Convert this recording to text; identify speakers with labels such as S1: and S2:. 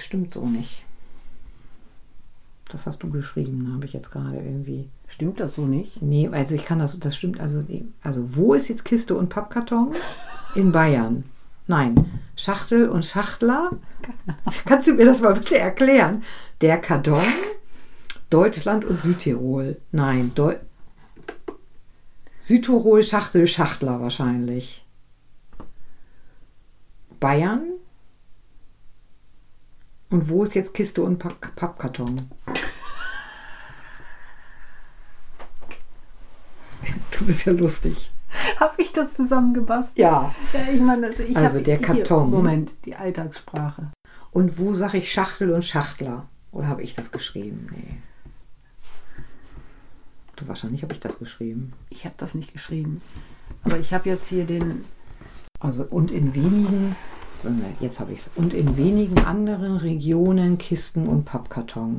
S1: das stimmt so nicht. Das hast du geschrieben, habe ich jetzt gerade irgendwie.
S2: Stimmt das so nicht?
S1: Nee, also ich kann das, das stimmt, also, also wo ist jetzt Kiste und Pappkarton? In Bayern. Nein, Schachtel und Schachtler. Kannst du mir das mal bitte erklären? Der Karton, Deutschland und Südtirol. Nein, Deu Südtirol, Schachtel, Schachtler wahrscheinlich. Bayern? Und wo ist jetzt Kiste und Papp Pappkarton? Du bist ja lustig.
S2: Habe ich das zusammengebastelt?
S1: Ja.
S2: ja ich meine, also, ich
S1: Also der
S2: hier-
S1: Karton.
S2: Moment, die Alltagssprache.
S1: Und wo sage ich Schachtel und Schachtler? Oder habe ich das geschrieben? Nee. Du, wahrscheinlich habe ich das geschrieben.
S2: Ich habe das nicht geschrieben. Aber ich habe jetzt hier den.
S1: Also und in wenigen, jetzt habe ich es, und in wenigen anderen Regionen Kisten und Pappkarton.